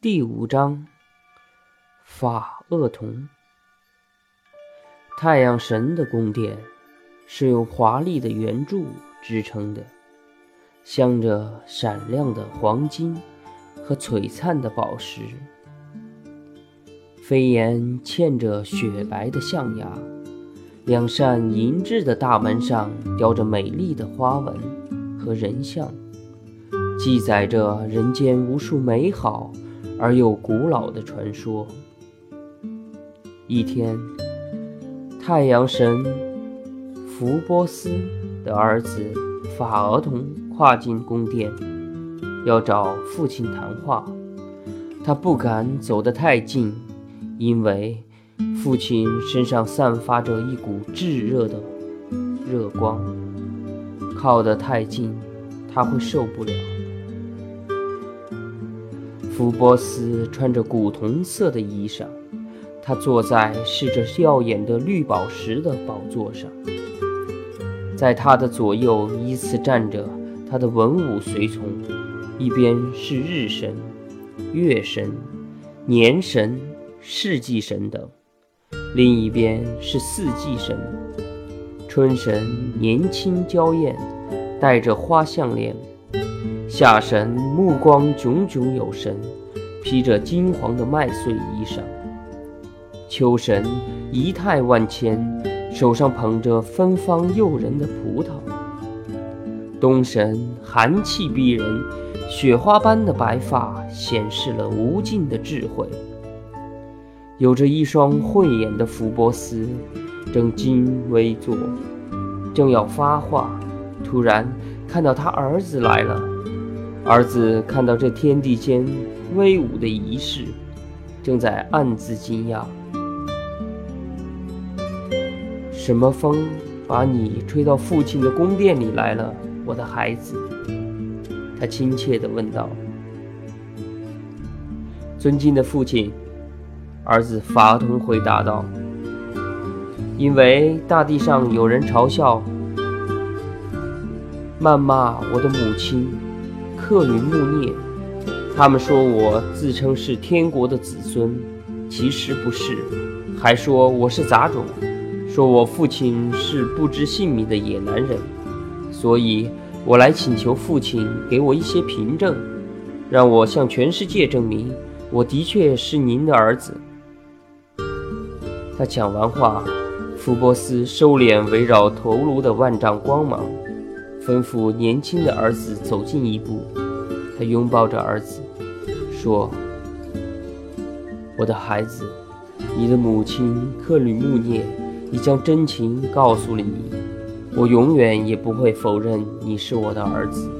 第五章，法厄同。太阳神的宫殿是用华丽的圆柱支撑的，镶着闪亮的黄金和璀璨的宝石。飞檐嵌着雪白的象牙，两扇银质的大门上雕着美丽的花纹和人像，记载着人间无数美好。而又古老的传说。一天，太阳神福波斯的儿子法儿童跨进宫殿，要找父亲谈话。他不敢走得太近，因为父亲身上散发着一股炙热的热光，靠得太近，他会受不了。福波斯穿着古铜色的衣裳，他坐在饰着耀眼的绿宝石的宝座上，在他的左右依次站着他的文武随从，一边是日神、月神、年神、世纪神等，另一边是四季神。春神年轻娇艳，戴着花项链。夏神目光炯炯有神，披着金黄的麦穗衣裳；秋神仪态万千，手上捧着芬芳诱人的葡萄；冬神寒气逼人，雪花般的白发显示了无尽的智慧。有着一双慧眼的福波斯正襟危坐，正要发话，突然看到他儿子来了。儿子看到这天地间威武的仪式，正在暗自惊讶：什么风把你吹到父亲的宫殿里来了，我的孩子？他亲切地问道。尊敬的父亲，儿子法通回答道：“因为大地上有人嘲笑、谩骂我的母亲。”克吕木涅，他们说我自称是天国的子孙，其实不是，还说我是杂种，说我父亲是不知姓名的野男人，所以我来请求父亲给我一些凭证，让我向全世界证明我的确是您的儿子。他讲完话，福波斯收敛围绕头颅的万丈光芒。吩咐年轻的儿子走近一步，他拥抱着儿子，说：“我的孩子，你的母亲克吕木涅已将真情告诉了你。我永远也不会否认你是我的儿子，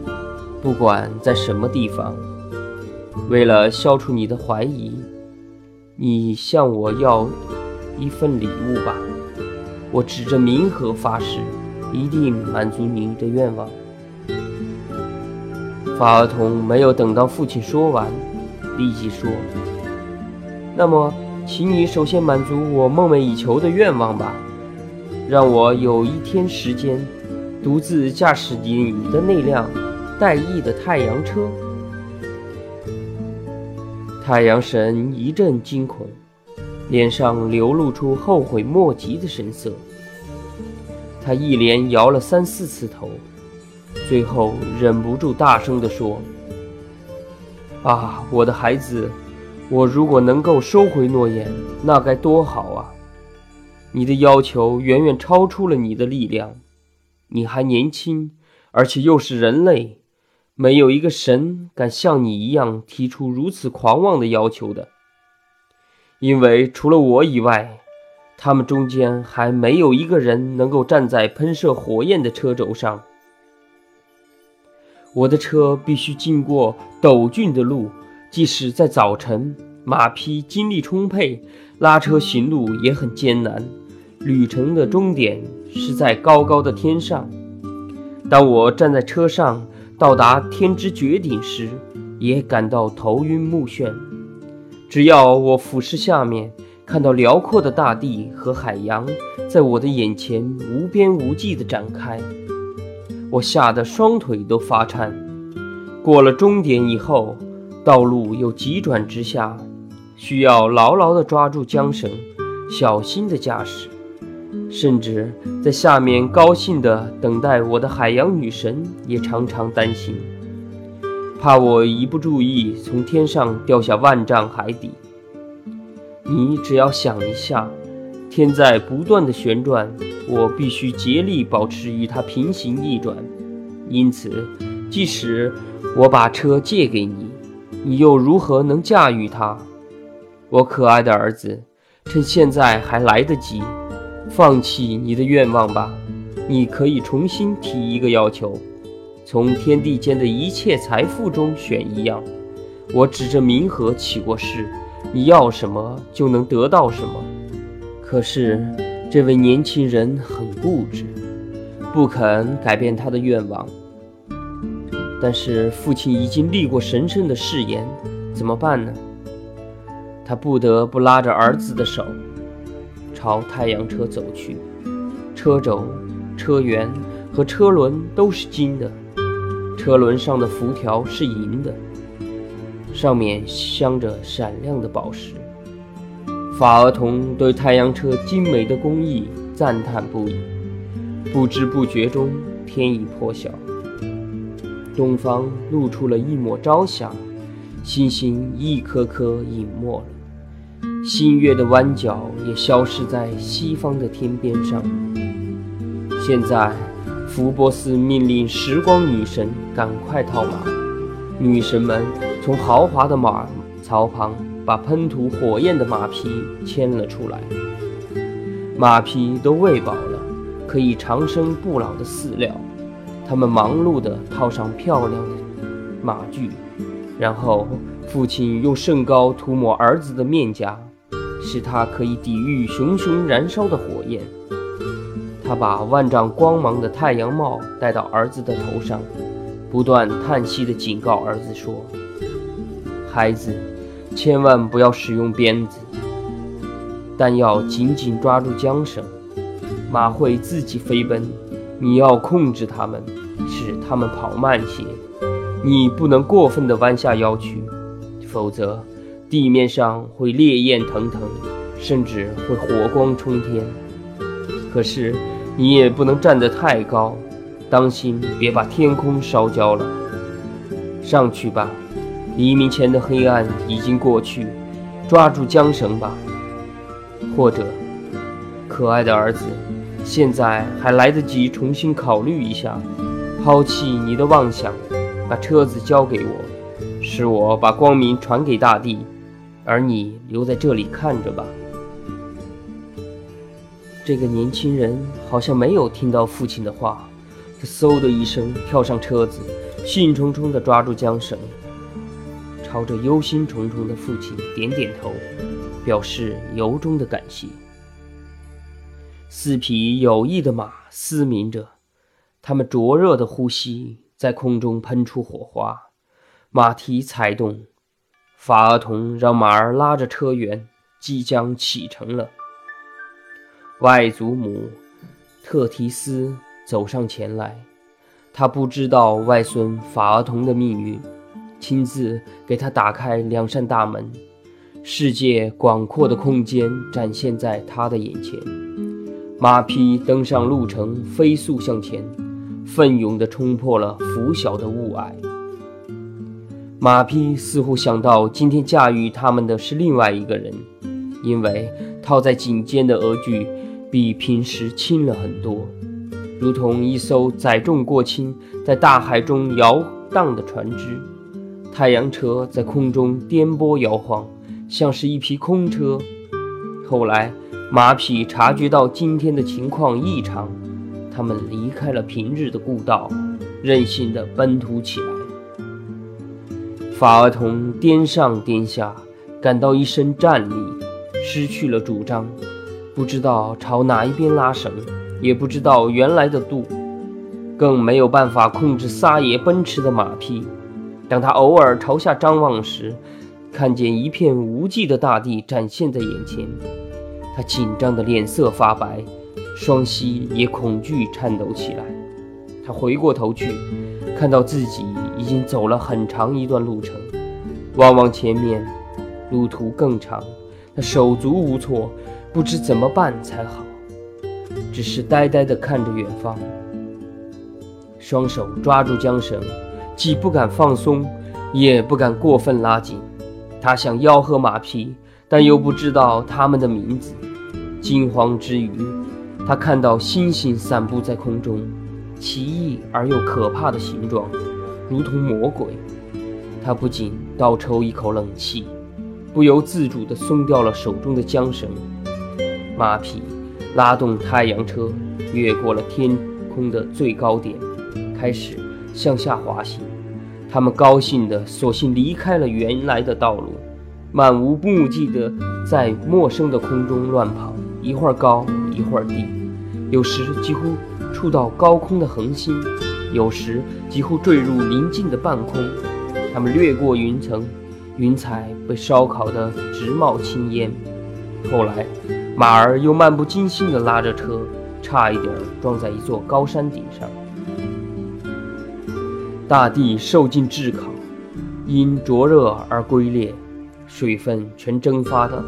不管在什么地方。为了消除你的怀疑，你向我要一份礼物吧。我指着冥河发誓。”一定满足您的愿望。法尔童没有等到父亲说完，立即说：“那么，请你首先满足我梦寐以求的愿望吧，让我有一天时间，独自驾驶你的那辆带翼的太阳车。”太阳神一阵惊恐，脸上流露出后悔莫及的神色。他一连摇了三四次头，最后忍不住大声地说：“啊，我的孩子，我如果能够收回诺言，那该多好啊！你的要求远远超出了你的力量。你还年轻，而且又是人类，没有一个神敢像你一样提出如此狂妄的要求的，因为除了我以外。”他们中间还没有一个人能够站在喷射火焰的车轴上。我的车必须经过陡峻的路，即使在早晨，马匹精力充沛，拉车行路也很艰难。旅程的终点是在高高的天上。当我站在车上到达天之绝顶时，也感到头晕目眩。只要我俯视下面。看到辽阔的大地和海洋在我的眼前无边无际地展开，我吓得双腿都发颤。过了终点以后，道路又急转直下，需要牢牢地抓住缰绳，小心地驾驶。甚至在下面高兴地等待我的海洋女神也常常担心，怕我一不注意从天上掉下万丈海底。你只要想一下，天在不断的旋转，我必须竭力保持与它平行逆转。因此，即使我把车借给你，你又如何能驾驭它？我可爱的儿子，趁现在还来得及。放弃你的愿望吧，你可以重新提一个要求，从天地间的一切财富中选一样。我指着冥河起过誓，你要什么就能得到什么。可是这位年轻人很固执，不肯改变他的愿望。但是父亲已经立过神圣的誓言，怎么办呢？他不得不拉着儿子的手。朝太阳车走去，车轴、车辕和车轮都是金的，车轮上的辐条是银的，上面镶着闪亮的宝石。法儿童对太阳车精美的工艺赞叹不已。不知不觉中，天已破晓，东方露出了一抹朝霞，星星一颗颗隐没了。新月的弯角也消失在西方的天边上。现在，福波斯命令时光女神赶快套马。女神们从豪华的马槽旁把喷吐火焰的马匹牵了出来。马匹都喂饱了可以长生不老的饲料，他们忙碌地套上漂亮的马具，然后父亲用圣膏涂抹儿子的面颊。使他可以抵御熊熊燃烧的火焰。他把万丈光芒的太阳帽戴到儿子的头上，不断叹息地警告儿子说：“孩子，千万不要使用鞭子，但要紧紧抓住缰绳。马会自己飞奔，你要控制它们，使它们跑慢些。你不能过分的弯下腰去，否则……”地面上会烈焰腾腾，甚至会火光冲天。可是你也不能站得太高，当心别把天空烧焦了。上去吧，黎明前的黑暗已经过去，抓住缰绳吧。或者，可爱的儿子，现在还来得及重新考虑一下，抛弃你的妄想，把车子交给我，使我把光明传给大地。而你留在这里看着吧。这个年轻人好像没有听到父亲的话，他嗖的一声跳上车子，兴冲冲地抓住缰绳，朝着忧心忡忡的父亲点点头，表示由衷的感谢。四匹有翼的马嘶鸣着，它们灼热的呼吸在空中喷出火花，马蹄踩动。法儿童让马儿拉着车辕，即将启程了。外祖母特提斯走上前来，他不知道外孙法儿童的命运，亲自给他打开两扇大门，世界广阔的空间展现在他的眼前。马匹登上路程，飞速向前，奋勇地冲破了拂晓的雾霭。马匹似乎想到，今天驾驭他们的是另外一个人，因为套在颈间的额具比平时轻了很多，如同一艘载重过轻、在大海中摇荡的船只。太阳车在空中颠簸摇晃，像是一匹空车。后来，马匹察觉到今天的情况异常，他们离开了平日的故道，任性地奔突起来。法儿童颠上颠下，感到一身战栗，失去了主张，不知道朝哪一边拉绳，也不知道原来的度，更没有办法控制撒野奔驰的马匹。当他偶尔朝下张望时，看见一片无际的大地展现在眼前，他紧张的脸色发白，双膝也恐惧颤抖起来。他回过头去。看到自己已经走了很长一段路程，望望前面，路途更长，他手足无措，不知怎么办才好，只是呆呆地看着远方，双手抓住缰绳，既不敢放松，也不敢过分拉紧。他想吆喝马匹，但又不知道他们的名字。惊慌之余，他看到星星散布在空中，奇异而又可怕的形状，如同魔鬼。他不禁倒抽一口冷气，不由自主地松掉了手中的缰绳。马匹拉动太阳车，越过了天空的最高点，开始向下滑行。他们高兴的索性离开了原来的道路，漫无目的的在陌生的空中乱跑，一会儿高，一会儿低，有时几乎触到高空的恒星，有时几乎坠入宁静的半空。他们掠过云层，云彩被烧烤得直冒青烟。后来，马儿又漫不经心地拉着车，差一点撞在一座高山顶上。大地受尽炙烤，因灼热而龟裂，水分全蒸发的，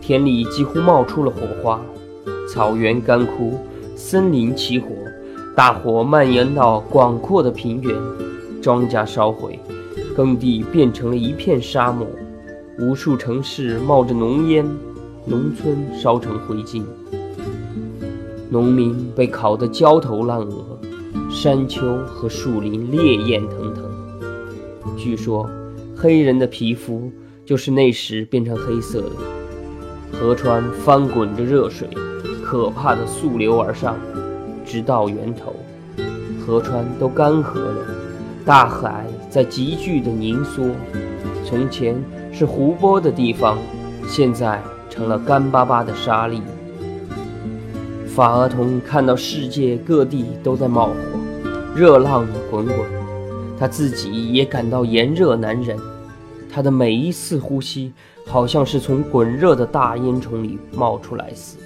田里几乎冒出了火花，草原干枯，森林起火，大火蔓延到广阔的平原，庄稼烧毁。耕地变成了一片沙漠，无数城市冒着浓烟，农村烧成灰烬，农民被烤得焦头烂额，山丘和树林烈焰腾腾。据说，黑人的皮肤就是那时变成黑色的。河川翻滚着热水，可怕的溯流而上，直到源头，河川都干涸了。大海在急剧的凝缩，从前是湖泊的地方，现在成了干巴巴的沙砾。法厄同看到世界各地都在冒火，热浪滚滚，他自己也感到炎热难忍。他的每一次呼吸，好像是从滚热的大烟囱里冒出来似的。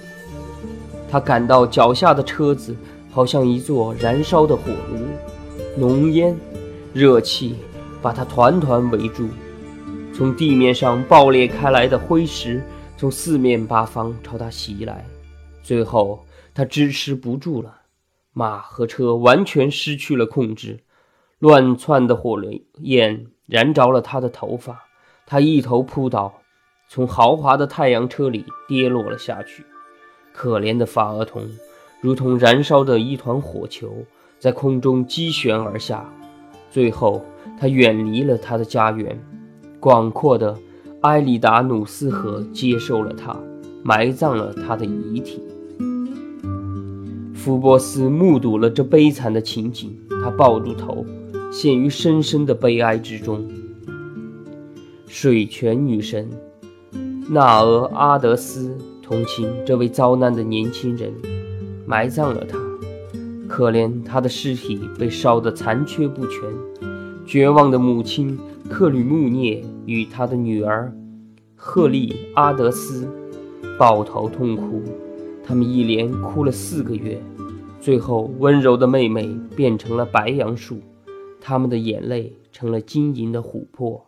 他感到脚下的车子好像一座燃烧的火炉，浓烟。热气把他团团围住，从地面上爆裂开来的灰石从四面八方朝他袭来，最后他支持不住了，马和车完全失去了控制，乱窜的火焰燃着了他的头发，他一头扑倒，从豪华的太阳车里跌落了下去。可怜的法厄同，如同燃烧的一团火球，在空中激旋而下。最后，他远离了他的家园，广阔的埃里达努斯河接受了他，埋葬了他的遗体。福波斯目睹了这悲惨的情景，他抱住头，陷于深深的悲哀之中。水泉女神纳俄阿德斯同情这位遭难的年轻人，埋葬了他。可怜他的尸体被烧得残缺不全，绝望的母亲克吕穆涅与他的女儿赫利阿德斯抱头痛哭，他们一连哭了四个月，最后温柔的妹妹变成了白杨树，他们的眼泪成了晶莹的琥珀。